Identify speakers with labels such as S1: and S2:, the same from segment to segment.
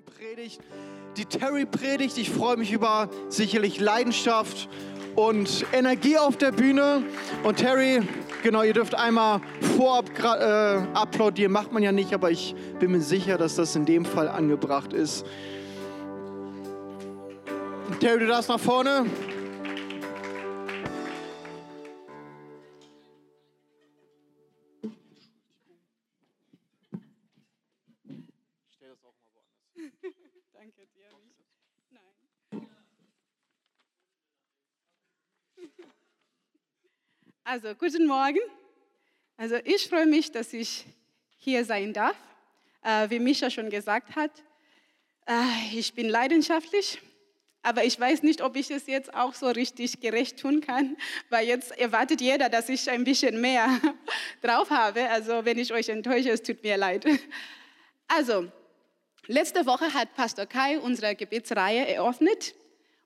S1: Predigt, die Terry predigt. Ich freue mich über sicherlich Leidenschaft und Energie auf der Bühne. Und Terry, genau, ihr dürft einmal vorab äh, applaudieren. Macht man ja nicht, aber ich bin mir sicher, dass das in dem Fall angebracht ist. Terry, du darfst nach vorne.
S2: Also, guten Morgen. Also, ich freue mich, dass ich hier sein darf. Äh, wie Mischa schon gesagt hat, äh, ich bin leidenschaftlich, aber ich weiß nicht, ob ich es jetzt auch so richtig gerecht tun kann, weil jetzt erwartet jeder, dass ich ein bisschen mehr drauf habe. Also, wenn ich euch enttäusche, es tut mir leid. Also, letzte Woche hat Pastor Kai unsere Gebetsreihe eröffnet.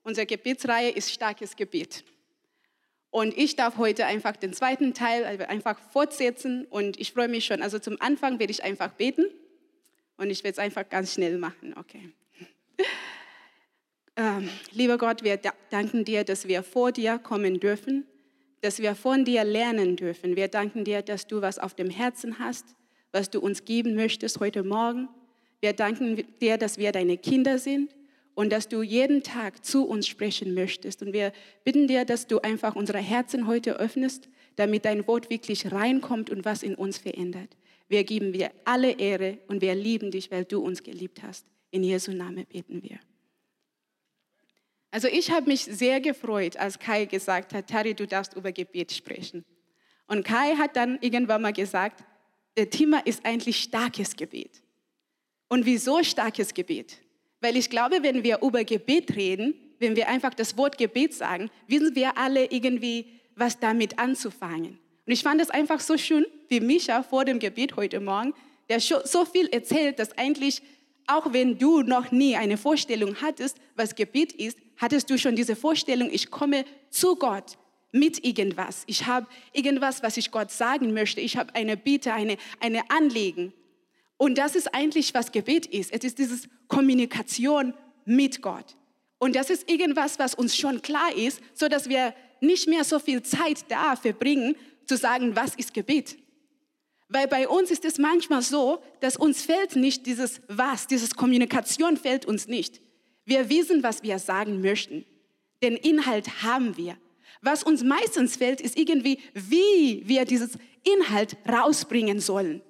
S2: Unsere Gebetsreihe ist starkes Gebet. Und ich darf heute einfach den zweiten Teil einfach fortsetzen und ich freue mich schon. Also zum Anfang werde ich einfach beten und ich werde es einfach ganz schnell machen. Okay. Ähm, lieber Gott, wir danken dir, dass wir vor dir kommen dürfen, dass wir von dir lernen dürfen. Wir danken dir, dass du was auf dem Herzen hast, was du uns geben möchtest heute Morgen. Wir danken dir, dass wir deine Kinder sind und dass du jeden Tag zu uns sprechen möchtest. Und wir bitten dir, dass du einfach unsere Herzen heute öffnest, damit dein Wort wirklich reinkommt und was in uns verändert. Wir geben dir alle Ehre und wir lieben dich, weil du uns geliebt hast. In Jesu Namen beten wir. Also ich habe mich sehr gefreut, als Kai gesagt hat, Tari, du darfst über Gebet sprechen. Und Kai hat dann irgendwann mal gesagt, der Thema ist eigentlich starkes Gebet. Und wieso starkes Gebet? Weil ich glaube, wenn wir über Gebet reden, wenn wir einfach das Wort Gebet sagen, wissen wir alle irgendwie, was damit anzufangen. Und ich fand es einfach so schön, wie Micha vor dem Gebet heute Morgen, der so viel erzählt, dass eigentlich, auch wenn du noch nie eine Vorstellung hattest, was Gebet ist, hattest du schon diese Vorstellung, ich komme zu Gott mit irgendwas. Ich habe irgendwas, was ich Gott sagen möchte. Ich habe eine Bitte, eine, eine Anliegen. Und das ist eigentlich, was Gebet ist. Es ist diese Kommunikation mit Gott. Und das ist irgendwas, was uns schon klar ist, so dass wir nicht mehr so viel Zeit da verbringen, zu sagen, was ist Gebet. Weil bei uns ist es manchmal so, dass uns fällt nicht dieses Was, dieses Kommunikation fällt uns nicht. Wir wissen, was wir sagen möchten. Den Inhalt haben wir. Was uns meistens fällt, ist irgendwie, wie wir dieses Inhalt rausbringen sollen.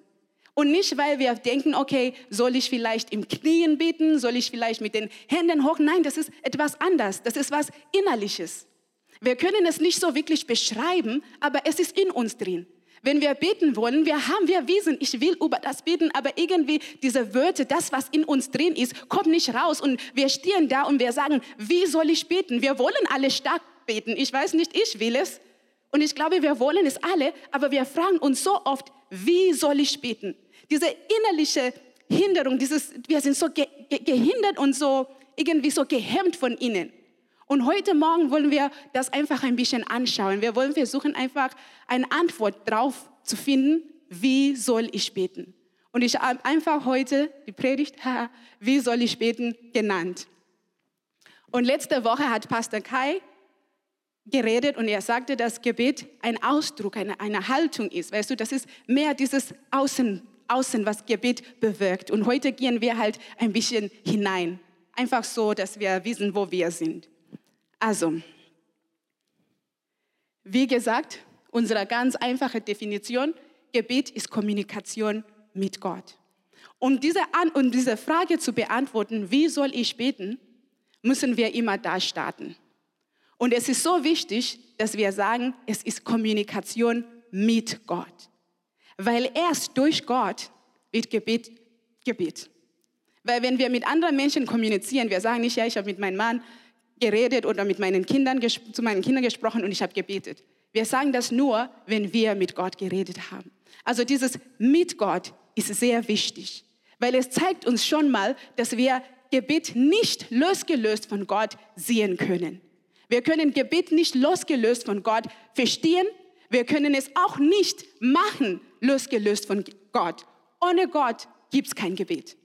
S2: Und nicht, weil wir denken, okay, soll ich vielleicht im Knien beten, soll ich vielleicht mit den Händen hoch? Nein, das ist etwas anderes. Das ist was Innerliches. Wir können es nicht so wirklich beschreiben, aber es ist in uns drin. Wenn wir beten wollen, wir haben wir Wissen, ich will über das beten, aber irgendwie diese Wörter, das, was in uns drin ist, kommt nicht raus und wir stehen da und wir sagen, wie soll ich beten? Wir wollen alle stark beten. Ich weiß nicht, ich will es. Und ich glaube, wir wollen es alle, aber wir fragen uns so oft, wie soll ich beten? Diese innerliche Hinderung, dieses, wir sind so ge gehindert und so irgendwie so gehemmt von innen. Und heute Morgen wollen wir das einfach ein bisschen anschauen. Wir wollen versuchen, einfach eine Antwort darauf zu finden, wie soll ich beten? Und ich habe einfach heute die Predigt, wie soll ich beten, genannt. Und letzte Woche hat Pastor Kai geredet und er sagte, dass Gebet ein Ausdruck, eine, eine Haltung ist. Weißt du, das ist mehr dieses Außen, außen, was Gebet bewirkt. Und heute gehen wir halt ein bisschen hinein. Einfach so, dass wir wissen, wo wir sind. Also, wie gesagt, unsere ganz einfache Definition, Gebet ist Kommunikation mit Gott. Um diese, An um diese Frage zu beantworten, wie soll ich beten, müssen wir immer da starten. Und es ist so wichtig, dass wir sagen, es ist Kommunikation mit Gott. Weil erst durch Gott wird Gebet Gebet. Weil wenn wir mit anderen Menschen kommunizieren, wir sagen nicht, ja, ich habe mit meinem Mann geredet oder mit meinen Kindern, zu meinen Kindern gesprochen und ich habe gebetet. Wir sagen das nur, wenn wir mit Gott geredet haben. Also dieses mit Gott ist sehr wichtig, weil es zeigt uns schon mal, dass wir Gebet nicht losgelöst von Gott sehen können. Wir können Gebet nicht losgelöst von Gott verstehen. Wir können es auch nicht machen losgelöst von Gott. Ohne Gott gibt es kein Gebet.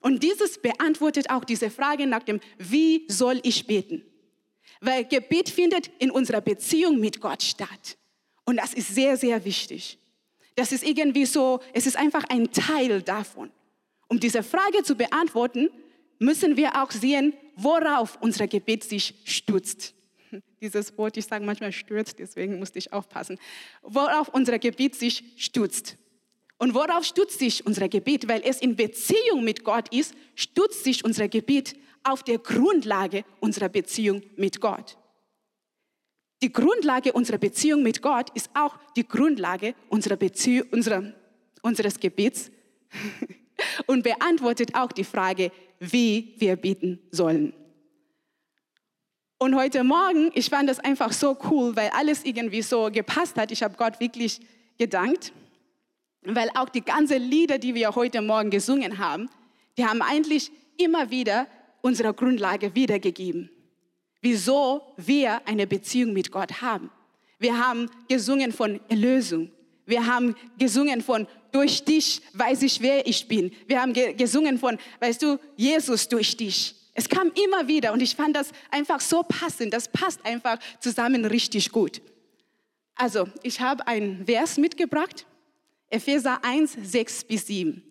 S2: Und dieses beantwortet auch diese Frage nach dem, wie soll ich beten? Weil Gebet findet in unserer Beziehung mit Gott statt. Und das ist sehr, sehr wichtig. Das ist irgendwie so, es ist einfach ein Teil davon. Um diese Frage zu beantworten, müssen wir auch sehen, worauf unser Gebet sich stützt. Dieses Wort, ich sage manchmal stürzt, deswegen musste ich aufpassen. Worauf unser Gebet sich stützt. Und worauf stützt sich unser Gebet? Weil es in Beziehung mit Gott ist, stützt sich unser Gebet auf der Grundlage unserer Beziehung mit Gott. Die Grundlage unserer Beziehung mit Gott ist auch die Grundlage unserer Beziehung, unserer, unseres Gebets und beantwortet auch die Frage, wie wir beten sollen. Und heute Morgen, ich fand das einfach so cool, weil alles irgendwie so gepasst hat. Ich habe Gott wirklich gedankt, weil auch die ganzen Lieder, die wir heute Morgen gesungen haben, die haben eigentlich immer wieder unsere Grundlage wiedergegeben. Wieso wir eine Beziehung mit Gott haben. Wir haben gesungen von Erlösung. Wir haben gesungen von durch dich weiß ich, wer ich bin. Wir haben gesungen von, weißt du, Jesus durch dich. Es kam immer wieder und ich fand das einfach so passend. Das passt einfach zusammen richtig gut. Also, ich habe einen Vers mitgebracht, Epheser 1, 6 bis 7.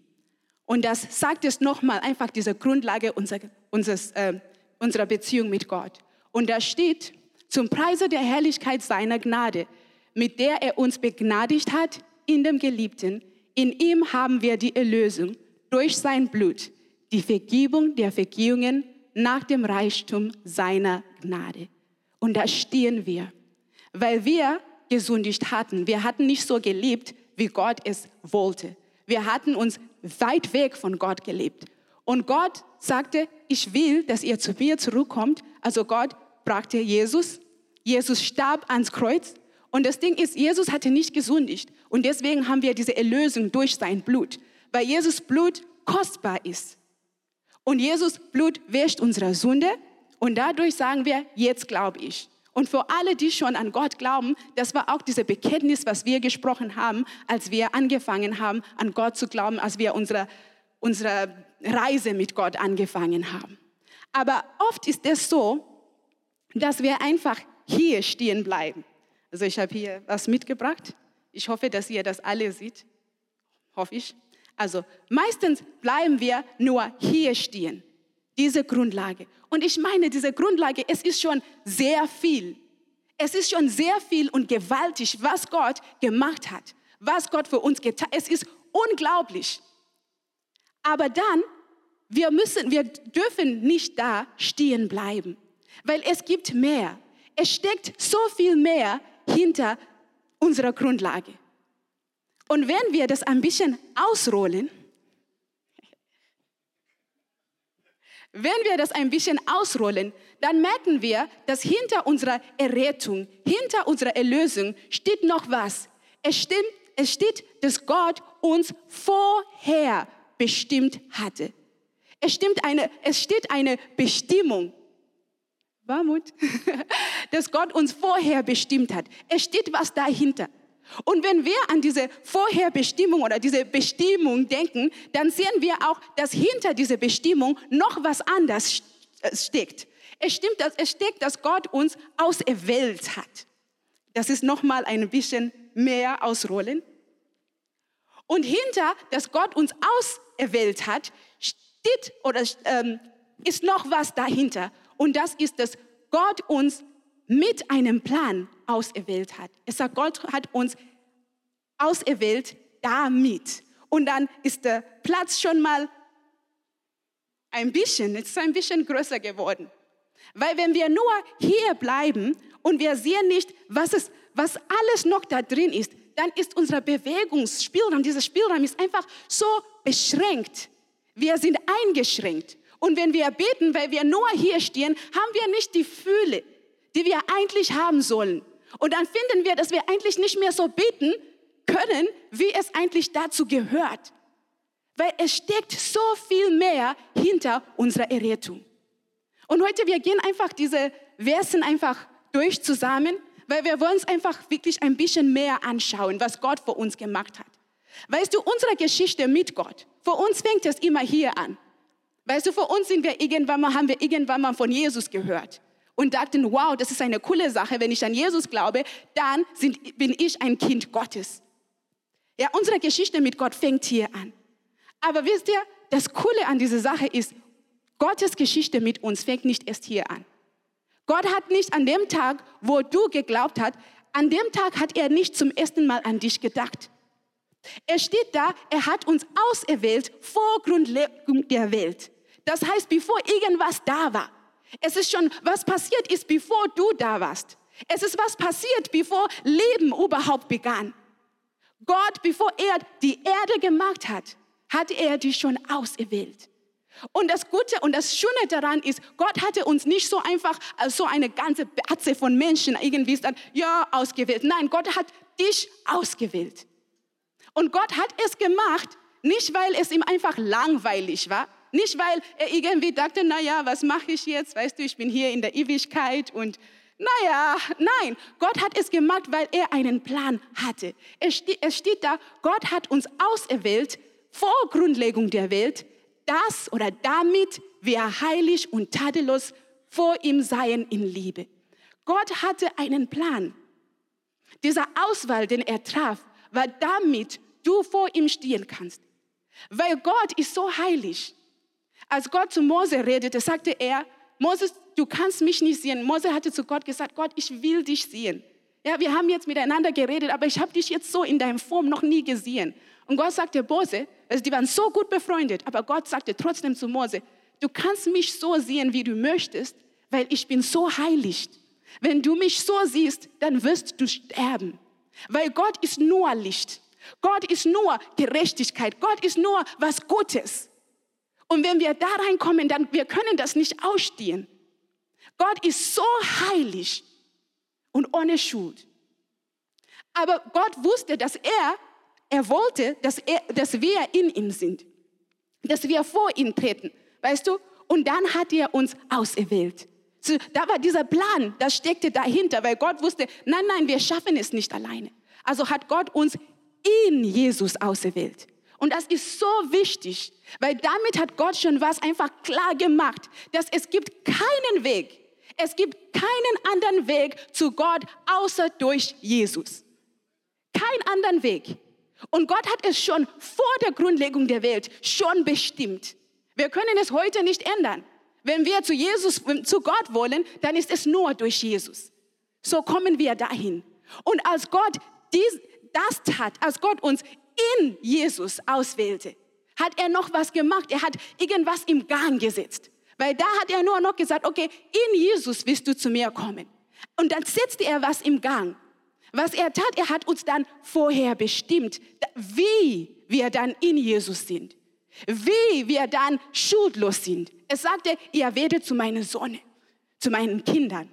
S2: Und das sagt es nochmal einfach diese Grundlage unserer, unseres, äh, unserer Beziehung mit Gott. Und da steht, zum Preise der Herrlichkeit seiner Gnade, mit der er uns begnadigt hat in dem Geliebten. In ihm haben wir die Erlösung durch sein Blut, die Vergebung der Vergehungen nach dem Reichtum seiner Gnade. Und da stehen wir, weil wir gesündigt hatten. Wir hatten nicht so gelebt, wie Gott es wollte. Wir hatten uns weit weg von Gott gelebt. Und Gott sagte, ich will, dass ihr zu mir zurückkommt. Also Gott brachte Jesus. Jesus starb ans Kreuz. Und das Ding ist, Jesus hatte nicht gesündigt. Und deswegen haben wir diese Erlösung durch sein Blut. Weil Jesus Blut kostbar ist. Und Jesus Blut wäscht unsere Sünde. Und dadurch sagen wir, jetzt glaube ich. Und für alle, die schon an Gott glauben, das war auch dieses Bekenntnis, was wir gesprochen haben, als wir angefangen haben, an Gott zu glauben, als wir unsere, unsere Reise mit Gott angefangen haben. Aber oft ist es so, dass wir einfach hier stehen bleiben. Also ich habe hier was mitgebracht. Ich hoffe, dass ihr das alle seht. Hoffe ich. Also meistens bleiben wir nur hier stehen. Diese Grundlage. Und ich meine, diese Grundlage, es ist schon sehr viel. Es ist schon sehr viel und gewaltig, was Gott gemacht hat, was Gott für uns getan hat. Es ist unglaublich. Aber dann, wir müssen, wir dürfen nicht da stehen bleiben, weil es gibt mehr. Es steckt so viel mehr hinter unserer Grundlage. Und wenn wir das ein bisschen ausrollen, wenn wir das ein bisschen ausrollen, dann merken wir, dass hinter unserer Errettung, hinter unserer Erlösung steht noch was. Es, stimmt, es steht, dass Gott uns vorher bestimmt hatte. Es, stimmt eine, es steht eine Bestimmung. Warmut, dass Gott uns vorher bestimmt hat. Es steht was dahinter. Und wenn wir an diese Vorherbestimmung oder diese Bestimmung denken, dann sehen wir auch, dass hinter dieser Bestimmung noch was anderes äh, steckt. Es stimmt, es steckt, dass Gott uns auserwählt hat. Das ist noch mal ein bisschen mehr ausrollen. Und hinter, dass Gott uns auserwählt hat, steht oder ähm, ist noch was dahinter. Und das ist, dass Gott uns mit einem Plan auserwählt hat. Es sagt, Gott hat uns auserwählt damit. Und dann ist der Platz schon mal ein bisschen, es ist ein bisschen größer geworden. Weil wenn wir nur hier bleiben und wir sehen nicht, was, es, was alles noch da drin ist, dann ist unser Bewegungsspielraum, dieser Spielraum ist einfach so beschränkt. Wir sind eingeschränkt. Und wenn wir beten, weil wir nur hier stehen, haben wir nicht die Fühle, die wir eigentlich haben sollen. Und dann finden wir, dass wir eigentlich nicht mehr so beten können, wie es eigentlich dazu gehört. Weil es steckt so viel mehr hinter unserer Errettung. Und heute, wir gehen einfach diese Versen einfach durch zusammen, weil wir wollen uns einfach wirklich ein bisschen mehr anschauen, was Gott für uns gemacht hat. Weißt du, unsere Geschichte mit Gott, für uns fängt es immer hier an. Weißt du, für uns sind wir irgendwann mal, haben wir irgendwann mal von Jesus gehört und dachten, wow, das ist eine coole Sache, wenn ich an Jesus glaube, dann sind, bin ich ein Kind Gottes. Ja, unsere Geschichte mit Gott fängt hier an. Aber wisst ihr, das Coole an dieser Sache ist, Gottes Geschichte mit uns fängt nicht erst hier an. Gott hat nicht an dem Tag, wo du geglaubt hast, an dem Tag hat er nicht zum ersten Mal an dich gedacht. Er steht da, er hat uns auserwählt vor Grundlegung der Welt. Das heißt, bevor irgendwas da war. Es ist schon, was passiert ist, bevor du da warst. Es ist was passiert, bevor Leben überhaupt begann. Gott, bevor er die Erde gemacht hat, hat er dich schon auserwählt. Und das Gute und das Schöne daran ist, Gott hatte uns nicht so einfach als so eine ganze Batze von Menschen irgendwie dann, ja, ausgewählt. Nein, Gott hat dich ausgewählt. Und Gott hat es gemacht, nicht weil es ihm einfach langweilig war, nicht weil er irgendwie dachte, naja, was mache ich jetzt? Weißt du, ich bin hier in der Ewigkeit und naja, nein, Gott hat es gemacht, weil er einen Plan hatte. Es steht, es steht da, Gott hat uns auserwählt vor Grundlegung der Welt, das oder damit wir heilig und tadellos vor ihm seien in Liebe. Gott hatte einen Plan. Dieser Auswahl, den er traf, war damit du vor ihm stehen kannst. Weil Gott ist so heilig. Als Gott zu Mose redete, sagte er, Moses, du kannst mich nicht sehen. Mose hatte zu Gott gesagt, Gott, ich will dich sehen. Ja, wir haben jetzt miteinander geredet, aber ich habe dich jetzt so in deiner Form noch nie gesehen. Und Gott sagte, Mose, also die waren so gut befreundet, aber Gott sagte trotzdem zu Mose, du kannst mich so sehen, wie du möchtest, weil ich bin so heilig. Wenn du mich so siehst, dann wirst du sterben. Weil Gott ist nur Licht. Gott ist nur Gerechtigkeit. Gott ist nur was Gutes. Und wenn wir da reinkommen, dann wir können das nicht ausstehen. Gott ist so heilig und ohne Schuld. Aber Gott wusste, dass er, er wollte, dass, er, dass wir in ihm sind, dass wir vor ihm treten, weißt du? Und dann hat er uns auserwählt. So, da war dieser Plan, das steckte dahinter, weil Gott wusste, nein, nein, wir schaffen es nicht alleine. Also hat Gott uns in Jesus auserwählt. Und das ist so wichtig, weil damit hat Gott schon was einfach klar gemacht, dass es gibt keinen Weg, es gibt keinen anderen Weg zu Gott außer durch Jesus. Kein anderen Weg. Und Gott hat es schon vor der Grundlegung der Welt schon bestimmt. Wir können es heute nicht ändern. Wenn wir zu Jesus, zu Gott wollen, dann ist es nur durch Jesus. So kommen wir dahin. Und als Gott dies, das tat, als Gott uns in Jesus auswählte, hat er noch was gemacht. Er hat irgendwas im Gang gesetzt. Weil da hat er nur noch gesagt, okay, in Jesus wirst du zu mir kommen. Und dann setzte er was im Gang. Was er tat, er hat uns dann vorher bestimmt, wie wir dann in Jesus sind. Wie wir dann schuldlos sind. Es sagte, ihr werdet zu meinen Sohn, zu meinen Kindern.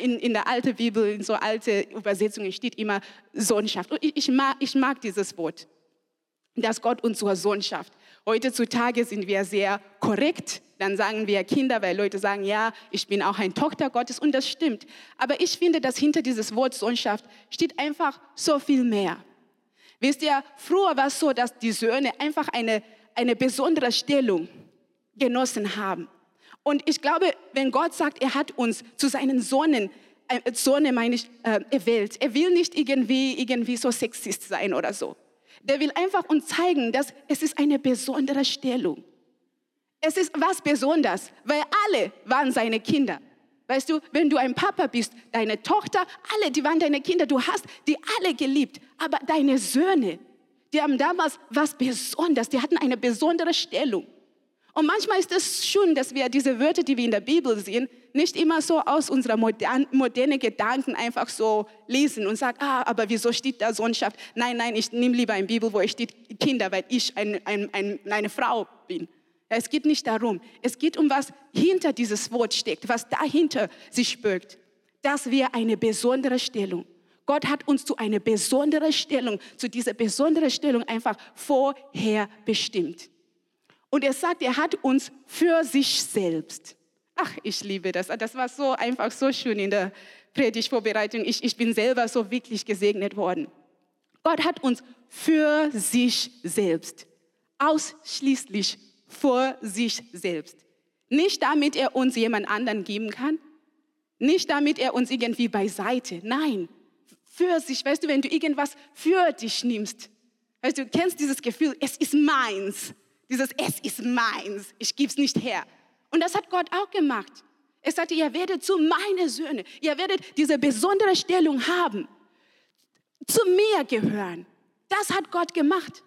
S2: In, in der alten Bibel, in so alte Übersetzungen steht immer Sohnschaft. Ich, ich, mag, ich mag dieses Wort, dass Gott uns zur Sohnschaft. Heutzutage sind wir sehr korrekt. Dann sagen wir Kinder, weil Leute sagen, ja, ich bin auch ein Tochter Gottes und das stimmt. Aber ich finde, dass hinter dieses Wort Sohnschaft steht einfach so viel mehr. Wisst ihr, früher war es so, dass die Söhne einfach eine, eine besondere Stellung genossen haben. Und ich glaube, wenn Gott sagt, er hat uns zu seinen Sohnen, äh, Sohne meine ich, äh, erwählt, er will nicht irgendwie, irgendwie so sexist sein oder so. Der will einfach uns zeigen, dass es ist eine besondere Stellung. Es ist was Besonderes, weil alle waren seine Kinder. Weißt du, wenn du ein Papa bist, deine Tochter, alle, die waren deine Kinder, du hast die alle geliebt. Aber deine Söhne, die haben damals was Besonderes, die hatten eine besondere Stellung. Und manchmal ist es schön, dass wir diese Wörter, die wir in der Bibel sehen, nicht immer so aus unserer modernen moderne Gedanken einfach so lesen und sagen, ah, aber wieso steht da Sohnschaft? Nein, nein, ich nehme lieber eine Bibel, wo es steht Kinder, weil ich ein, ein, ein, eine Frau bin. Es geht nicht darum. Es geht um was hinter dieses Wort steckt, was dahinter sich birgt, dass wir eine besondere Stellung Gott hat uns zu einer besonderen Stellung, zu dieser besonderen Stellung einfach vorher bestimmt. Und er sagt, er hat uns für sich selbst. Ach, ich liebe das. Das war so einfach so schön in der Predigtvorbereitung. Ich, ich bin selber so wirklich gesegnet worden. Gott hat uns für sich selbst, ausschließlich vor sich selbst. Nicht damit er uns jemand anderen geben kann, nicht damit er uns irgendwie beiseite, nein, für sich. Weißt du, wenn du irgendwas für dich nimmst, weißt du kennst dieses Gefühl, es ist meins. Dieses Es ist meins, ich gebe es nicht her. Und das hat Gott auch gemacht. Er sagte, ihr werdet zu meinen Söhnen, ihr werdet diese besondere Stellung haben, zu mir gehören. Das hat Gott gemacht.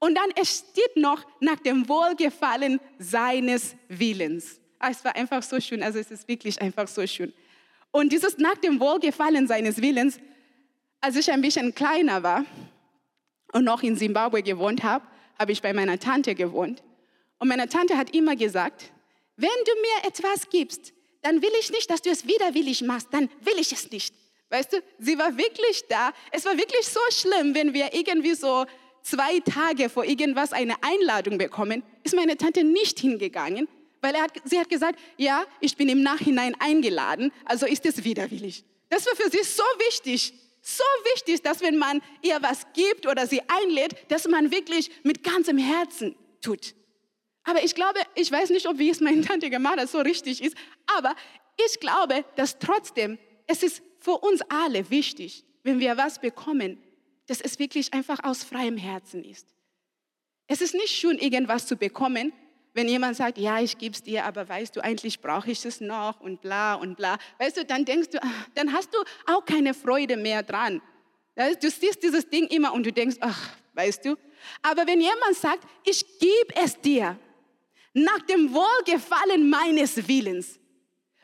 S2: Und dann es steht noch nach dem Wohlgefallen seines Willens. Ah, es war einfach so schön, also es ist wirklich einfach so schön. Und dieses nach dem Wohlgefallen seines Willens, als ich ein bisschen kleiner war und noch in Simbabwe gewohnt habe, habe ich bei meiner Tante gewohnt. Und meine Tante hat immer gesagt, wenn du mir etwas gibst, dann will ich nicht, dass du es widerwillig machst, dann will ich es nicht. Weißt du, sie war wirklich da. Es war wirklich so schlimm, wenn wir irgendwie so zwei Tage vor irgendwas eine Einladung bekommen, ist meine Tante nicht hingegangen, weil hat, sie hat gesagt, ja, ich bin im Nachhinein eingeladen, also ist es widerwillig. Das war für sie so wichtig, so wichtig, dass wenn man ihr was gibt oder sie einlädt, dass man wirklich mit ganzem Herzen tut. Aber ich glaube, ich weiß nicht, ob wie es meine Tante gemacht hat, so richtig ist, aber ich glaube, dass trotzdem es ist für uns alle wichtig, wenn wir was bekommen, dass es wirklich einfach aus freiem Herzen ist. Es ist nicht schön, irgendwas zu bekommen, wenn jemand sagt, ja, ich gebe es dir, aber weißt du, eigentlich brauche ich es noch und bla und bla. Weißt du, dann denkst du, ach, dann hast du auch keine Freude mehr dran. Du siehst dieses Ding immer und du denkst, ach, weißt du. Aber wenn jemand sagt, ich gebe es dir nach dem Wohlgefallen meines Willens,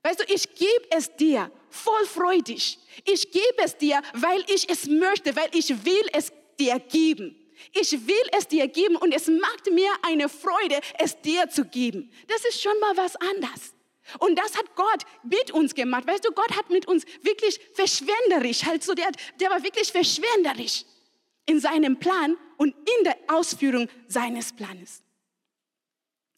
S2: weißt du, ich gebe es dir voll freudig. Ich gebe es dir, weil ich es möchte, weil ich will es dir geben. Ich will es dir geben und es macht mir eine Freude, es dir zu geben. Das ist schon mal was anderes. Und das hat Gott mit uns gemacht. Weißt du, Gott hat mit uns wirklich verschwenderisch, halt so, der, der war wirklich verschwenderisch in seinem Plan und in der Ausführung seines Planes.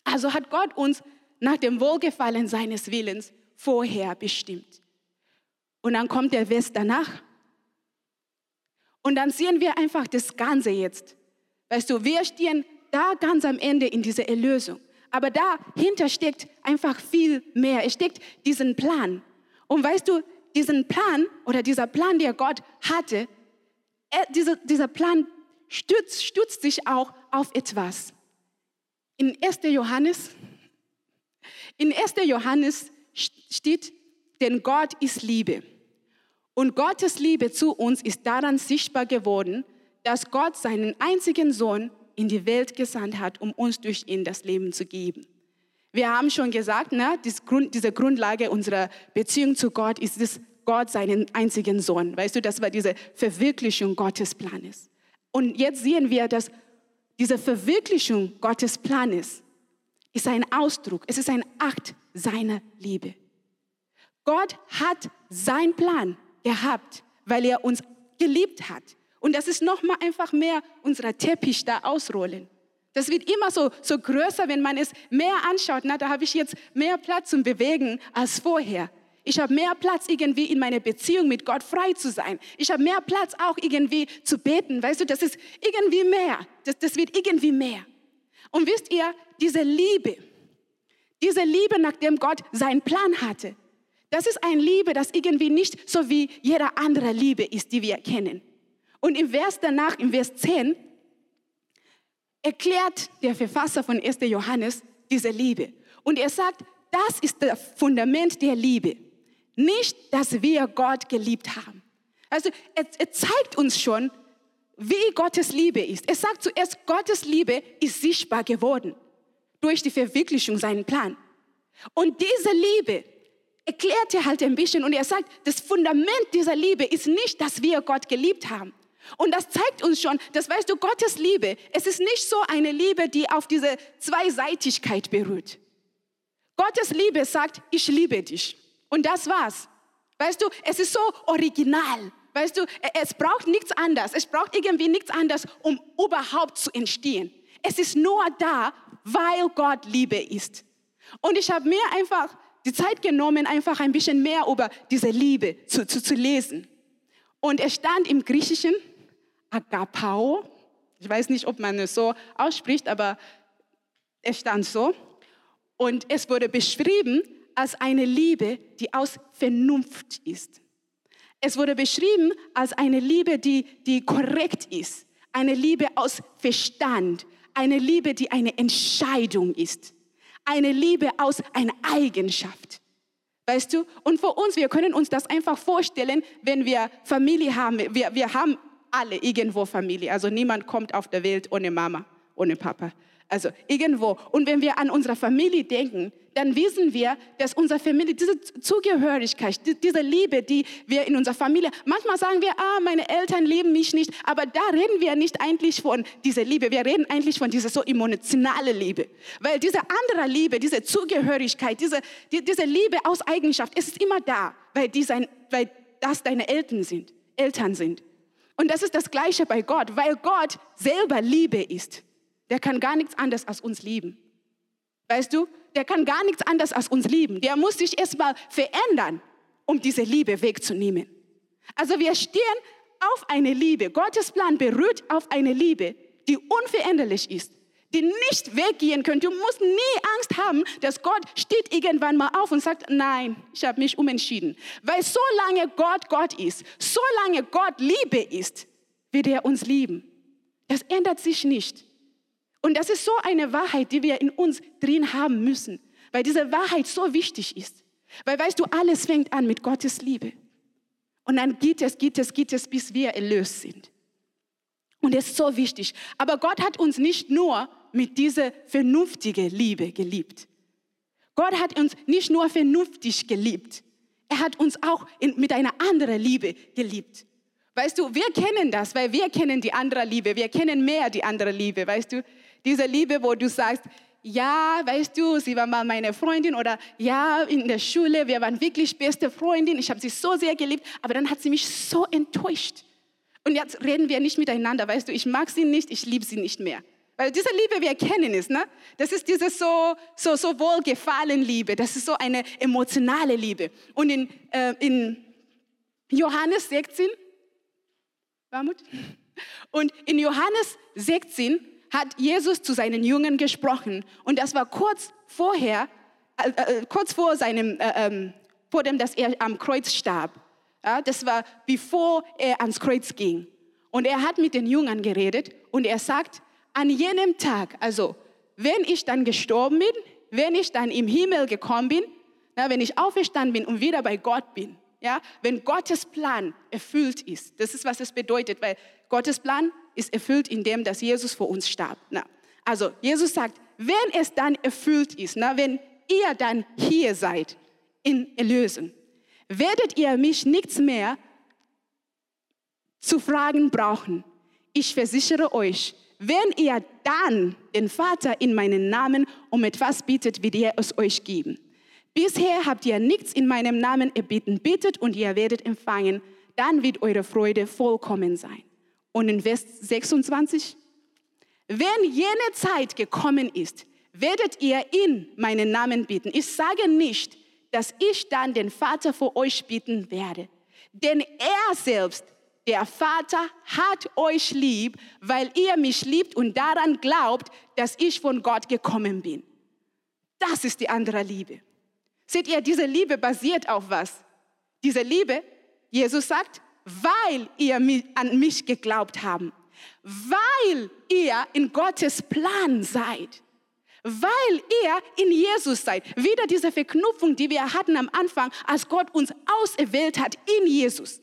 S2: Also hat Gott uns nach dem Wohlgefallen seines Willens vorher bestimmt. Und dann kommt der Vers danach und dann sehen wir einfach das Ganze jetzt. Weißt du, wir stehen da ganz am Ende in dieser Erlösung. Aber dahinter steckt einfach viel mehr. Es steckt diesen Plan. Und weißt du, diesen Plan oder dieser Plan, der Gott hatte, er, dieser, dieser Plan stützt, stützt sich auch auf etwas. In 1. Johannes, in 1. Johannes steht, denn Gott ist Liebe. Und Gottes Liebe zu uns ist daran sichtbar geworden, dass Gott seinen einzigen Sohn in die Welt gesandt hat, um uns durch ihn das Leben zu geben. Wir haben schon gesagt, ne, diese Grundlage unserer Beziehung zu Gott ist es, Gott seinen einzigen Sohn. Weißt du, das war diese Verwirklichung Gottes Planes. Und jetzt sehen wir, dass diese Verwirklichung Gottes Planes ist ein Ausdruck, es ist ein Akt seiner Liebe. Gott hat sein Plan gehabt, weil er uns geliebt hat. Und das ist nochmal einfach mehr unser Teppich da ausrollen. Das wird immer so, so größer, wenn man es mehr anschaut. Na, da habe ich jetzt mehr Platz zum Bewegen als vorher. Ich habe mehr Platz irgendwie in meiner Beziehung mit Gott frei zu sein. Ich habe mehr Platz auch irgendwie zu beten. Weißt du, das ist irgendwie mehr. Das, das wird irgendwie mehr. Und wisst ihr, diese Liebe, diese Liebe, nachdem Gott seinen Plan hatte, das ist eine Liebe, das irgendwie nicht so wie jeder andere Liebe ist, die wir kennen. Und im Vers danach, im Vers 10, erklärt der Verfasser von 1. Johannes diese Liebe. Und er sagt, das ist das Fundament der Liebe. Nicht, dass wir Gott geliebt haben. Also er, er zeigt uns schon, wie Gottes Liebe ist. Er sagt zuerst, Gottes Liebe ist sichtbar geworden durch die Verwirklichung seinen Plan. Und diese Liebe erklärt er halt ein bisschen und er sagt, das Fundament dieser Liebe ist nicht, dass wir Gott geliebt haben. Und das zeigt uns schon, das weißt du, Gottes Liebe, es ist nicht so eine Liebe, die auf diese Zweiseitigkeit beruht. Gottes Liebe sagt, ich liebe dich. Und das war's. Weißt du, es ist so original. Weißt du, es braucht nichts anderes. Es braucht irgendwie nichts anderes, um überhaupt zu entstehen. Es ist nur da, weil Gott Liebe ist. Und ich habe mir einfach die Zeit genommen, einfach ein bisschen mehr über diese Liebe zu, zu, zu lesen. Und es stand im Griechischen Agapao. Ich weiß nicht, ob man es so ausspricht, aber Es stand so. Und es wurde beschrieben als eine Liebe, die aus Vernunft ist. Es wurde beschrieben als eine Liebe, die, die korrekt ist. Eine Liebe aus Verstand. Eine Liebe, die eine Entscheidung ist. Eine Liebe aus einer Eigenschaft. Weißt du? Und für uns, wir können uns das einfach vorstellen, wenn wir Familie haben. Wir, wir haben alle irgendwo Familie. Also niemand kommt auf der Welt ohne Mama, ohne Papa. Also irgendwo. Und wenn wir an unsere Familie denken, dann wissen wir, dass unsere Familie, diese Zugehörigkeit, diese Liebe, die wir in unserer Familie, manchmal sagen wir, ah, meine Eltern lieben mich nicht, aber da reden wir nicht eigentlich von dieser Liebe, wir reden eigentlich von dieser so emotionale Liebe. Weil diese andere Liebe, diese Zugehörigkeit, diese, die, diese Liebe aus Eigenschaft, ist immer da, weil, die sein, weil das deine Eltern sind, Eltern sind. Und das ist das Gleiche bei Gott, weil Gott selber Liebe ist. Der kann gar nichts anderes als uns lieben. Weißt du, der kann gar nichts anderes als uns lieben. Der muss sich erstmal verändern, um diese Liebe wegzunehmen. Also wir stehen auf eine Liebe. Gottes Plan berührt auf eine Liebe, die unveränderlich ist, die nicht weggehen können. Du musst nie Angst haben, dass Gott steht irgendwann mal auf und sagt, nein, ich habe mich umentschieden. Weil solange Gott Gott ist, solange Gott Liebe ist, wird er uns lieben. Das ändert sich nicht. Und das ist so eine Wahrheit, die wir in uns drin haben müssen, weil diese Wahrheit so wichtig ist. Weil weißt du, alles fängt an mit Gottes Liebe. Und dann geht es, geht es, geht es, bis wir erlöst sind. Und das ist so wichtig. Aber Gott hat uns nicht nur mit dieser vernünftigen Liebe geliebt. Gott hat uns nicht nur vernünftig geliebt. Er hat uns auch in, mit einer anderen Liebe geliebt. Weißt du, wir kennen das, weil wir kennen die andere Liebe. Wir kennen mehr die andere Liebe, weißt du. Diese Liebe, wo du sagst, ja, weißt du, sie war mal meine Freundin oder ja, in der Schule, wir waren wirklich beste Freundin, ich habe sie so sehr geliebt, aber dann hat sie mich so enttäuscht. Und jetzt reden wir nicht miteinander, weißt du, ich mag sie nicht, ich liebe sie nicht mehr. Weil diese Liebe, wir kennen es, ne? Das ist diese so, so, so wohlgefallen Liebe, das ist so eine emotionale Liebe. Und in, äh, in Johannes 16, Warmut? Und in Johannes 16 hat Jesus zu seinen Jüngern gesprochen. Und das war kurz vorher, äh, äh, kurz vor seinem, äh, ähm, vor dem, dass er am Kreuz starb. Ja, das war bevor er ans Kreuz ging. Und er hat mit den Jüngern geredet und er sagt, an jenem Tag, also wenn ich dann gestorben bin, wenn ich dann im Himmel gekommen bin, na, wenn ich auferstanden bin und wieder bei Gott bin, ja, wenn Gottes Plan erfüllt ist, das ist, was es bedeutet, weil Gottes Plan ist erfüllt in dem, dass Jesus vor uns starb. Na, also Jesus sagt, wenn es dann erfüllt ist, na, wenn ihr dann hier seid in Erlösen, werdet ihr mich nichts mehr zu fragen brauchen. Ich versichere euch, wenn ihr dann den Vater in meinen Namen um etwas bittet, wird er es euch geben. Bisher habt ihr nichts in meinem Namen erbitten. Bittet und ihr werdet empfangen. Dann wird eure Freude vollkommen sein. Und in Vers 26, wenn jene Zeit gekommen ist, werdet ihr in meinen Namen bitten. Ich sage nicht, dass ich dann den Vater vor euch bitten werde. Denn er selbst, der Vater, hat euch lieb, weil ihr mich liebt und daran glaubt, dass ich von Gott gekommen bin. Das ist die andere Liebe. Seht ihr, diese Liebe basiert auf was? Diese Liebe, Jesus sagt, weil ihr an mich geglaubt habt, weil ihr in Gottes Plan seid, weil ihr in Jesus seid. Wieder diese Verknüpfung, die wir hatten am Anfang, als Gott uns auserwählt hat in Jesus.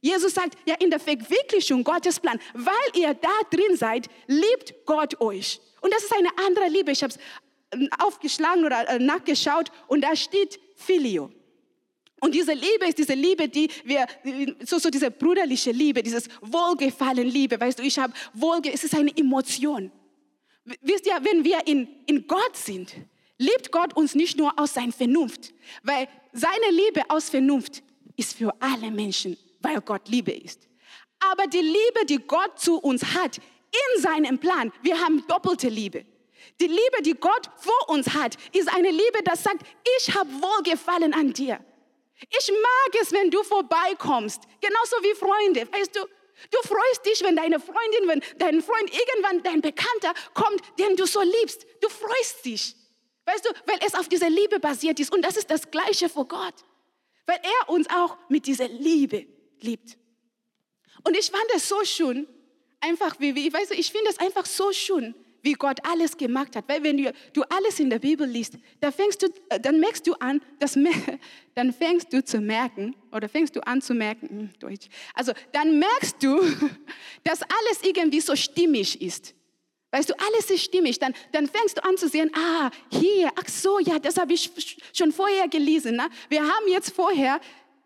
S2: Jesus sagt, ja, in der Verwirklichung Gottes Plan, weil ihr da drin seid, liebt Gott euch. Und das ist eine andere Liebe. Ich habe es äh, aufgeschlagen oder äh, nachgeschaut und da steht Filio. Und diese Liebe ist diese Liebe, die wir, so, so diese brüderliche Liebe, dieses Wohlgefallen Liebe, weißt du, ich habe Wohlge, es ist eine Emotion. Wisst ihr, wenn wir in, in Gott sind, liebt Gott uns nicht nur aus seiner Vernunft, weil seine Liebe aus Vernunft ist für alle Menschen, weil Gott Liebe ist. Aber die Liebe, die Gott zu uns hat, in seinem Plan, wir haben doppelte Liebe. Die Liebe, die Gott vor uns hat, ist eine Liebe, das sagt, ich habe Wohlgefallen an dir. Ich mag es, wenn du vorbeikommst, genauso wie Freunde. Weißt du, Du freust dich, wenn deine Freundin, wenn dein Freund irgendwann, dein Bekannter kommt, den du so liebst. Du freust dich. Weißt du, weil es auf dieser Liebe basiert ist. Und das ist das Gleiche vor Gott. Weil er uns auch mit dieser Liebe liebt. Und ich fand es so schön, einfach wie, weißt du, ich finde es einfach so schön, wie Gott alles gemacht hat. Weil wenn du, du alles in der Bibel liest, da fängst du, äh, dann merkst du an, dass, dann fängst du zu merken, oder fängst du an zu merken, hm, Deutsch, also dann merkst du, dass alles irgendwie so stimmig ist. Weißt du, alles ist stimmig. Dann, dann fängst du an zu sehen, ah, hier, ach so, ja, das habe ich schon vorher gelesen. Ne? Wir haben jetzt vorher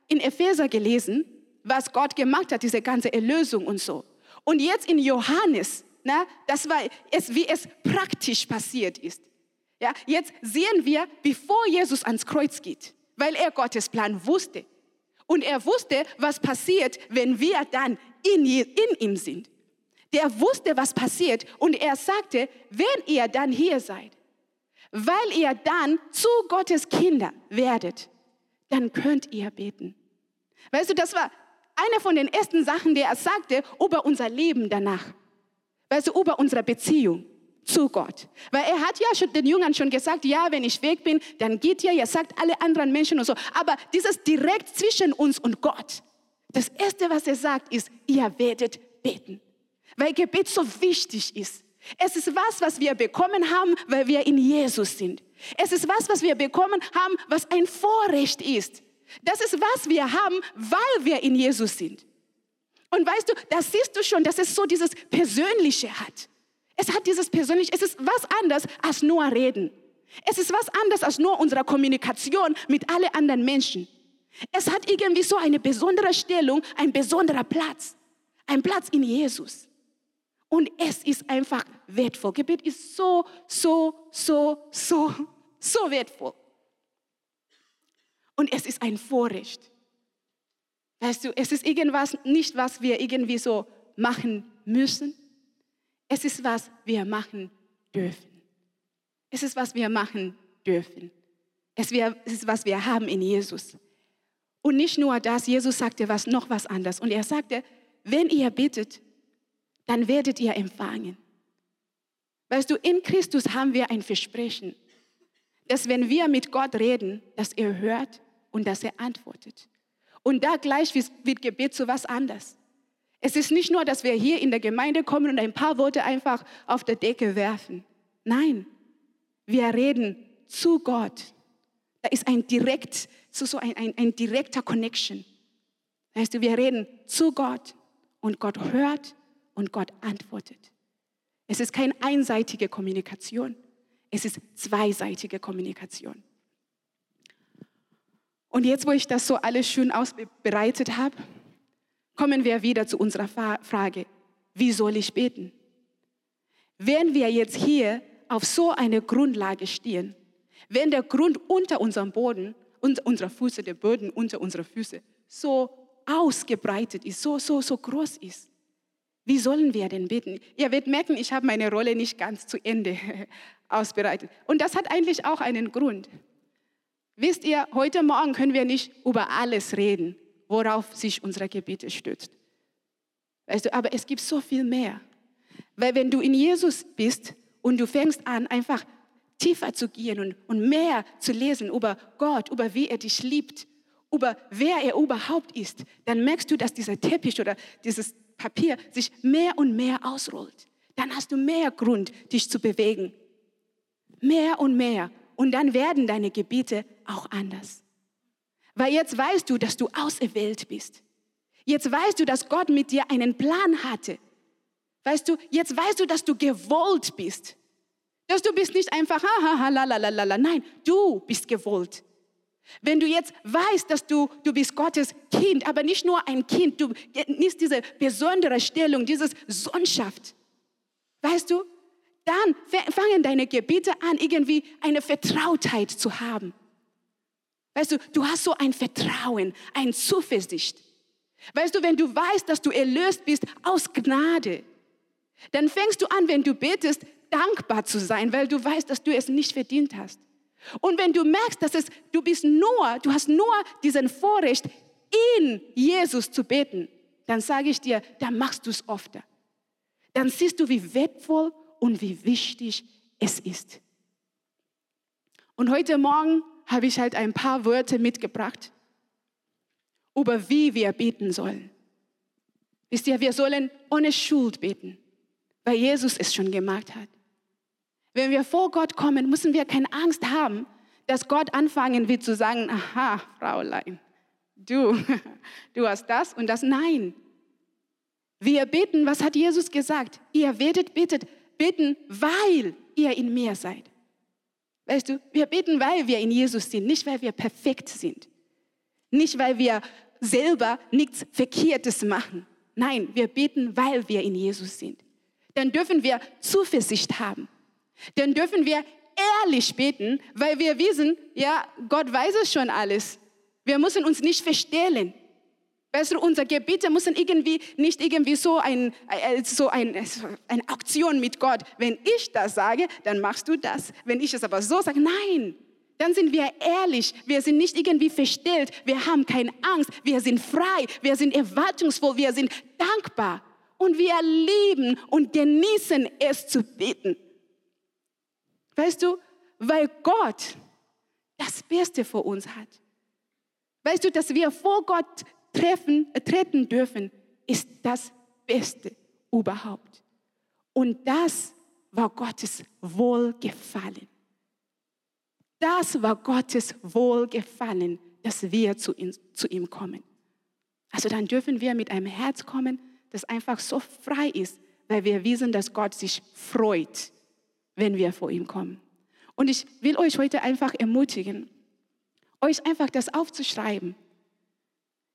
S2: in Epheser gelesen, was Gott gemacht hat, diese ganze Erlösung und so. Und jetzt in Johannes, na, das war es, wie es praktisch passiert ist. Ja, jetzt sehen wir, bevor Jesus ans Kreuz geht, weil er Gottes Plan wusste. Und er wusste, was passiert, wenn wir dann in, in ihm sind. Der wusste, was passiert. Und er sagte, wenn ihr dann hier seid, weil ihr dann zu Gottes Kinder werdet, dann könnt ihr beten. Weißt du, das war eine von den ersten Sachen, die er sagte über unser Leben danach. Weißt du, über unsere Beziehung zu Gott. Weil er hat ja schon den Jüngern schon gesagt, ja, wenn ich weg bin, dann geht ihr, ihr sagt alle anderen Menschen und so. Aber dieses direkt zwischen uns und Gott, das Erste, was er sagt, ist, ihr werdet beten. Weil Gebet so wichtig ist. Es ist was, was wir bekommen haben, weil wir in Jesus sind. Es ist was, was wir bekommen haben, was ein Vorrecht ist. Das ist, was wir haben, weil wir in Jesus sind. Und weißt du, da siehst du schon, dass es so dieses Persönliche hat. Es hat dieses Persönliche, es ist was anderes als nur reden. Es ist was anderes als nur unsere Kommunikation mit allen anderen Menschen. Es hat irgendwie so eine besondere Stellung, ein besonderer Platz. Ein Platz in Jesus. Und es ist einfach wertvoll. Gebet ist so, so, so, so, so wertvoll. Und es ist ein Vorrecht. Weißt du, es ist irgendwas nicht, was wir irgendwie so machen müssen. Es ist, was wir machen dürfen. Es ist, was wir machen dürfen. Es ist, was wir haben in Jesus. Und nicht nur das, Jesus sagte was, noch was anderes. Und er sagte, wenn ihr bittet, dann werdet ihr empfangen. Weißt du, in Christus haben wir ein Versprechen, dass wenn wir mit Gott reden, dass er hört und dass er antwortet. Und da gleich wird Gebet zu was anderes. Es ist nicht nur, dass wir hier in der Gemeinde kommen und ein paar Worte einfach auf der Decke werfen. Nein, wir reden zu Gott. Da ist ein direkt, so, so ein, ein, ein direkter Connection. Weißt du, wir reden zu Gott und Gott hört und Gott antwortet. Es ist keine einseitige Kommunikation, es ist zweiseitige Kommunikation. Und jetzt, wo ich das so alles schön ausbereitet habe, kommen wir wieder zu unserer Frage, wie soll ich beten? Wenn wir jetzt hier auf so eine Grundlage stehen, wenn der Grund unter unserem Boden, unter unserer Füße, der Boden unter unserer Füße so ausgebreitet ist, so, so, so groß ist, wie sollen wir denn beten? Ihr werdet merken, ich habe meine Rolle nicht ganz zu Ende ausbereitet. Und das hat eigentlich auch einen Grund. Wisst ihr, heute Morgen können wir nicht über alles reden, worauf sich unsere Gebete stützt. Weißt du, aber es gibt so viel mehr. Weil wenn du in Jesus bist und du fängst an, einfach tiefer zu gehen und, und mehr zu lesen über Gott, über wie er dich liebt, über wer er überhaupt ist, dann merkst du, dass dieser Teppich oder dieses Papier sich mehr und mehr ausrollt. Dann hast du mehr Grund, dich zu bewegen. Mehr und mehr. Und dann werden deine Gebete auch anders. Weil jetzt weißt du, dass du auserwählt bist. Jetzt weißt du, dass Gott mit dir einen Plan hatte. Weißt du, jetzt weißt du, dass du gewollt bist. Dass du bist nicht einfach, ha, ha, ha, la, la, la, la. Nein, du bist gewollt. Wenn du jetzt weißt, dass du, du bist Gottes Kind, aber nicht nur ein Kind, du nicht diese besondere Stellung, dieses Sohnschaft. Weißt du, dann fangen deine Gebete an, irgendwie eine Vertrautheit zu haben. Weißt du, du hast so ein Vertrauen, ein Zuversicht. Weißt du, wenn du weißt, dass du erlöst bist aus Gnade, dann fängst du an, wenn du betest, dankbar zu sein, weil du weißt, dass du es nicht verdient hast. Und wenn du merkst, dass es, du bist nur, du hast nur diesen Vorrecht, in Jesus zu beten, dann sage ich dir, dann machst du es öfter. Dann siehst du, wie wertvoll und wie wichtig es ist. Und heute Morgen habe ich halt ein paar Wörter mitgebracht, über wie wir beten sollen. Wisst ihr, wir sollen ohne Schuld beten, weil Jesus es schon gemacht hat. Wenn wir vor Gott kommen, müssen wir keine Angst haben, dass Gott anfangen wird zu sagen, aha, Fraulein, du, du hast das und das. Nein. Wir beten, was hat Jesus gesagt? Ihr werdet betet, beten, weil ihr in mir seid. Weißt du, wir beten, weil wir in Jesus sind, nicht weil wir perfekt sind. Nicht weil wir selber nichts Verkehrtes machen. Nein, wir beten, weil wir in Jesus sind. Dann dürfen wir Zuversicht haben. Dann dürfen wir ehrlich beten, weil wir wissen, ja, Gott weiß es schon alles. Wir müssen uns nicht verstellen. Weißt du, unsere Gebete müssen irgendwie nicht irgendwie so, ein, äh, so ein, eine Aktion mit Gott. Wenn ich das sage, dann machst du das. Wenn ich es aber so sage, nein, dann sind wir ehrlich. Wir sind nicht irgendwie verstellt. Wir haben keine Angst. Wir sind frei. Wir sind erwartungsvoll. Wir sind dankbar. Und wir lieben und genießen es zu beten. Weißt du, weil Gott das Beste für uns hat. Weißt du, dass wir vor Gott treffen, äh, treten dürfen, ist das Beste überhaupt. Und das war Gottes Wohlgefallen. Das war Gottes Wohlgefallen, dass wir zu ihm, zu ihm kommen. Also dann dürfen wir mit einem Herz kommen, das einfach so frei ist, weil wir wissen, dass Gott sich freut, wenn wir vor ihm kommen. Und ich will euch heute einfach ermutigen, euch einfach das aufzuschreiben.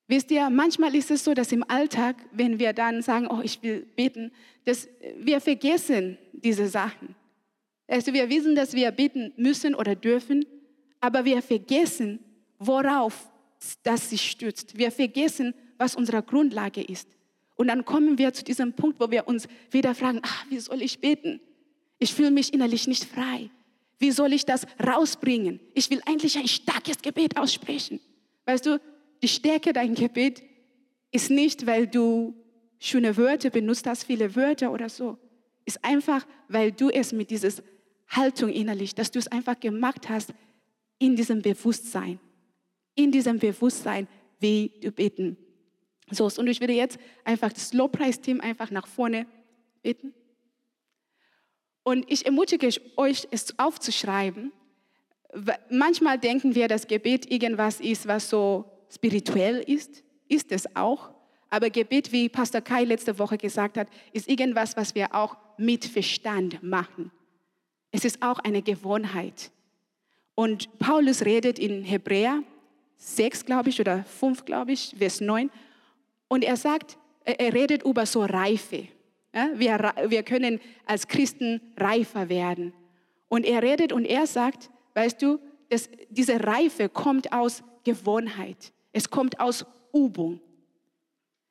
S2: Wisst ihr, manchmal ist es so, dass im Alltag, wenn wir dann sagen, oh, ich will beten, dass wir vergessen diese Sachen. Also wir wissen, dass wir beten müssen oder dürfen, aber wir vergessen, worauf das sich stützt. Wir vergessen, was unsere Grundlage ist. Und dann kommen wir zu diesem Punkt, wo wir uns wieder fragen, ach, wie soll ich beten? Ich fühle mich innerlich nicht frei. Wie soll ich das rausbringen? Ich will eigentlich ein starkes Gebet aussprechen. Weißt du, die Stärke dein Gebet ist nicht, weil du schöne Wörter benutzt hast, viele Wörter oder so. Ist einfach, weil du es mit dieser Haltung innerlich, dass du es einfach gemacht hast in diesem Bewusstsein. In diesem Bewusstsein, wie du beten sollst. Und ich würde jetzt einfach das Lobpreisteam einfach nach vorne bitten. Und ich ermutige euch, es aufzuschreiben. Manchmal denken wir, dass Gebet irgendwas ist, was so spirituell ist. Ist es auch. Aber Gebet, wie Pastor Kai letzte Woche gesagt hat, ist irgendwas, was wir auch mit Verstand machen. Es ist auch eine Gewohnheit. Und Paulus redet in Hebräer 6, glaube ich, oder 5, glaube ich, Vers 9. Und er sagt, er redet über so Reife. Ja, wir, wir können als Christen reifer werden. Und er redet und er sagt, weißt du, dass diese Reife kommt aus Gewohnheit. Es kommt aus Übung.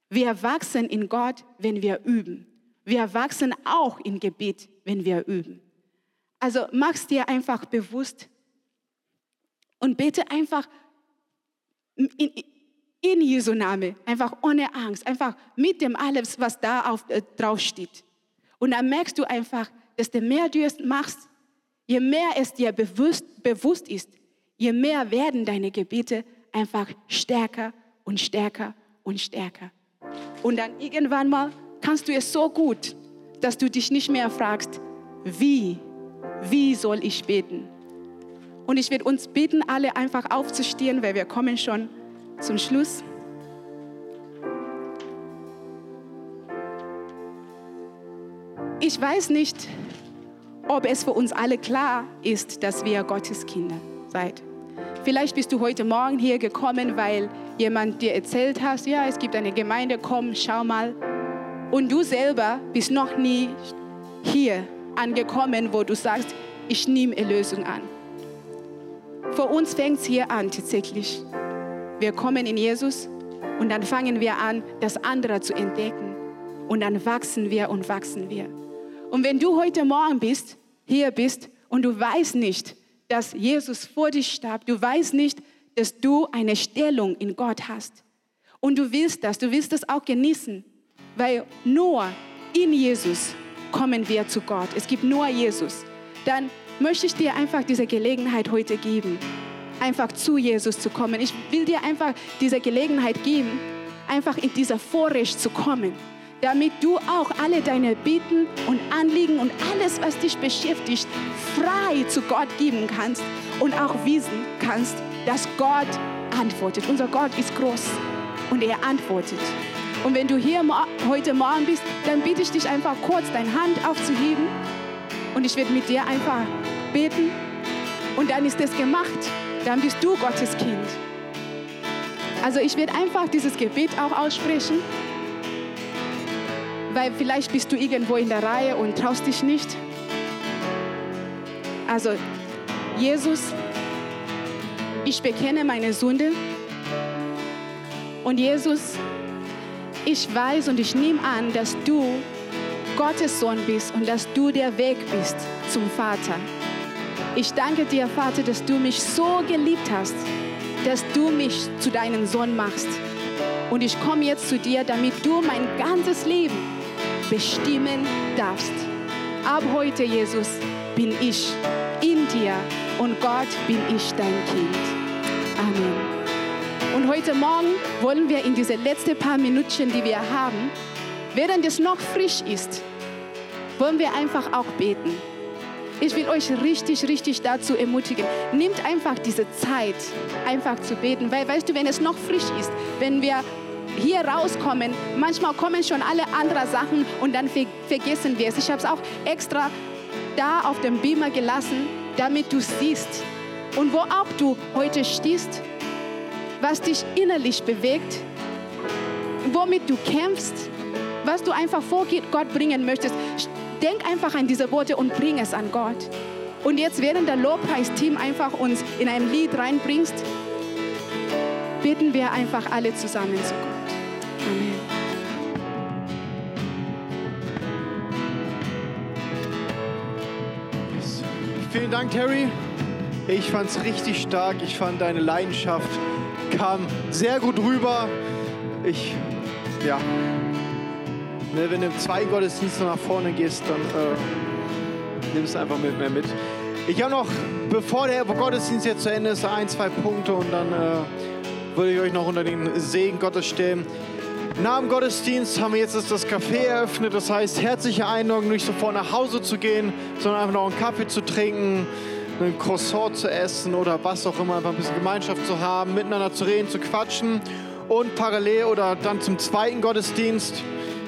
S2: Wir wachsen in Gott, wenn wir üben. Wir wachsen auch in Gebet, wenn wir üben. Also mach's dir einfach bewusst und bete einfach in, in Jesu Name, einfach ohne Angst, einfach mit dem alles, was da auf, äh, drauf steht. Und dann merkst du einfach, dass je mehr du es machst, je mehr es dir bewusst, bewusst ist, je mehr werden deine Gebete einfach stärker und stärker und stärker. Und dann irgendwann mal kannst du es so gut, dass du dich nicht mehr fragst, wie, wie soll ich beten? Und ich werde uns bitten, alle einfach aufzustehen, weil wir kommen schon zum Schluss. Ich weiß nicht, ob es für uns alle klar ist, dass wir Gottes Kinder seid. Vielleicht bist du heute Morgen hier gekommen, weil jemand dir erzählt hat, ja, es gibt eine Gemeinde, komm, schau mal. Und du selber bist noch nie hier angekommen, wo du sagst, ich nehme Erlösung an. Für uns fängt es hier an tatsächlich. Wir kommen in Jesus und dann fangen wir an, das andere zu entdecken. Und dann wachsen wir und wachsen wir. Und wenn du heute Morgen bist, hier bist und du weißt nicht, dass Jesus vor dich starb, du weißt nicht, dass du eine Stellung in Gott hast Und du willst das, du willst das auch genießen, weil nur in Jesus kommen wir zu Gott. Es gibt nur Jesus. Dann möchte ich dir einfach diese Gelegenheit heute geben, einfach zu Jesus zu kommen. Ich will dir einfach diese Gelegenheit geben, einfach in dieser Vorrecht zu kommen, damit du auch alle deine Bitten und Anliegen und alles, was dich beschäftigt, frei zu Gott geben kannst und auch wissen kannst, dass Gott antwortet. Unser Gott ist groß und er antwortet. Und wenn du hier heute Morgen bist, dann bitte ich dich einfach kurz, deine Hand aufzuheben und ich werde mit dir einfach beten und dann ist es gemacht. Dann bist du Gottes Kind. Also ich werde einfach dieses Gebet auch aussprechen, weil vielleicht bist du irgendwo in der Reihe und traust dich nicht. Also Jesus, ich bekenne meine Sünde und Jesus, ich weiß und ich nehme an, dass du Gottes Sohn bist und dass du der Weg bist zum Vater. Ich danke dir, Vater, dass du mich so geliebt hast, dass du mich zu deinem Sohn machst. Und ich komme jetzt zu dir, damit du mein ganzes Leben bestimmen darfst. Ab heute, Jesus, bin ich in dir und Gott bin ich dein Kind. Amen. Und heute Morgen wollen wir in diese letzten paar Minuten, die wir haben, während es noch frisch ist, wollen wir einfach auch beten. Ich will euch richtig, richtig dazu ermutigen. Nehmt einfach diese Zeit, einfach zu beten. Weil, weißt du, wenn es noch frisch ist, wenn wir hier rauskommen, manchmal kommen schon alle anderen Sachen und dann ver vergessen wir es. Ich habe es auch extra da auf dem Beamer gelassen, damit du siehst. Und wo auch du heute stehst, was dich innerlich bewegt, womit du kämpfst, was du einfach vor Gott bringen möchtest. Denk einfach an diese Worte und bring es an Gott. Und jetzt, während der Lobpreisteam einfach uns in ein Lied reinbringst, bitten wir einfach alle zusammen zu Gott. Amen.
S1: Vielen Dank, Terry. Ich fand es richtig stark. Ich fand deine Leidenschaft kam sehr gut rüber. Ich, ja, ne, wenn du im zweiten Gottesdienst nach vorne gehst, dann äh, nimmst du einfach mit mir mit. Ich habe noch, bevor der Gottesdienst jetzt zu Ende ist, ein, zwei Punkte und dann äh, würde ich euch noch unter den Segen Gottes stellen. Nach dem Gottesdienst haben wir jetzt das Café eröffnet. Das heißt, herzliche Einladung, nicht sofort nach Hause zu gehen, sondern einfach noch einen Kaffee zu trinken, ein Croissant zu essen oder was auch immer, einfach ein bisschen Gemeinschaft zu haben, miteinander zu reden, zu quatschen. Und parallel oder dann zum zweiten Gottesdienst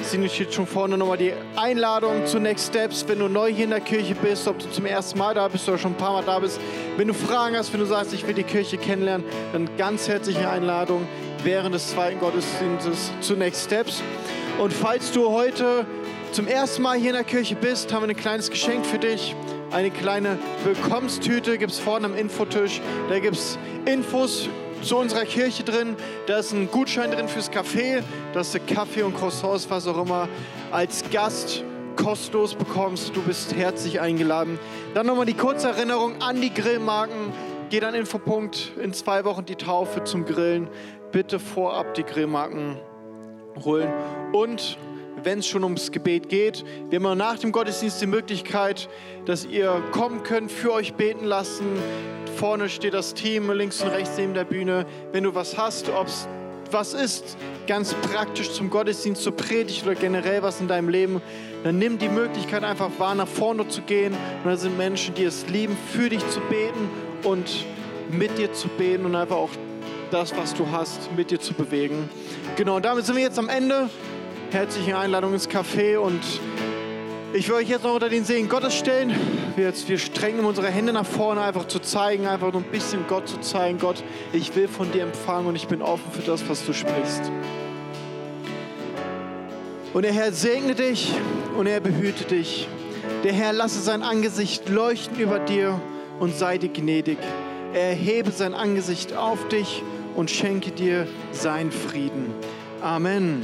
S1: Sini steht schon vorne nochmal die Einladung zu Next Steps. Wenn du neu hier in der Kirche bist, ob du zum ersten Mal da bist oder schon ein paar Mal da bist, wenn du Fragen hast, wenn du sagst, ich will die Kirche kennenlernen, dann ganz herzliche Einladung während des zweiten Gottesdienstes zu Next Steps. Und falls du heute zum ersten Mal hier in der Kirche bist, haben wir ein kleines Geschenk für dich. Eine kleine Willkommenstüte gibt es vorne am Infotisch. Da gibt es Infos zu unserer Kirche drin. Da ist ein Gutschein drin fürs Café, dass du Kaffee und Croissants, was auch immer, als Gast kostenlos bekommst. Du bist herzlich eingeladen. Dann nochmal die kurze Erinnerung an die Grillmarken. Geht an Infopunkt in zwei Wochen die Taufe zum Grillen. Bitte vorab die Grillmarken holen. Und wenn es schon ums Gebet geht. Wir haben nach dem Gottesdienst die Möglichkeit, dass ihr kommen könnt, für euch beten lassen. Vorne steht das Team, links und rechts neben der Bühne. Wenn du was hast, ob es was ist, ganz praktisch zum Gottesdienst, zur Predigt oder generell was in deinem Leben, dann nimm die Möglichkeit einfach wahr, nach vorne zu gehen. Und da sind Menschen, die es lieben, für dich zu beten und mit dir zu beten und einfach auch das, was du hast, mit dir zu bewegen. Genau, damit sind wir jetzt am Ende herzliche Einladung ins Café und ich will euch jetzt noch unter den Segen Gottes stellen. Wir, jetzt, wir strengen unsere Hände nach vorne, einfach zu zeigen, einfach nur ein bisschen Gott zu zeigen. Gott, ich will von dir empfangen und ich bin offen für das, was du sprichst. Und der Herr segne dich und er behüte dich. Der Herr lasse sein Angesicht leuchten über dir und sei dir gnädig. Er erhebe sein Angesicht auf dich und schenke dir seinen Frieden. Amen.